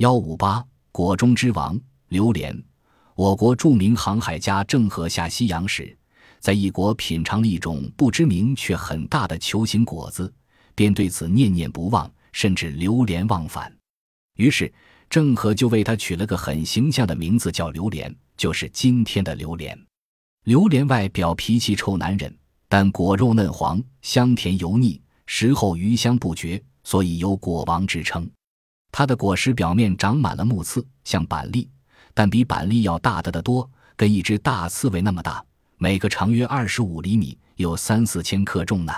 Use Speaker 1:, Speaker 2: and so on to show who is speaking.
Speaker 1: 幺五八，果中之王榴莲。我国著名航海家郑和下西洋时，在异国品尝了一种不知名却很大的球形果子，便对此念念不忘，甚至流连忘返。于是郑和就为它取了个很形象的名字，叫榴莲，就是今天的榴莲。榴莲外表脾气臭难忍，但果肉嫩黄，香甜油腻，食后余香不绝，所以有果王之称。它的果实表面长满了木刺，像板栗。但比板栗要大得的多，跟一只大刺猬那么大，每个长约二十五厘米，有三四千克重呢。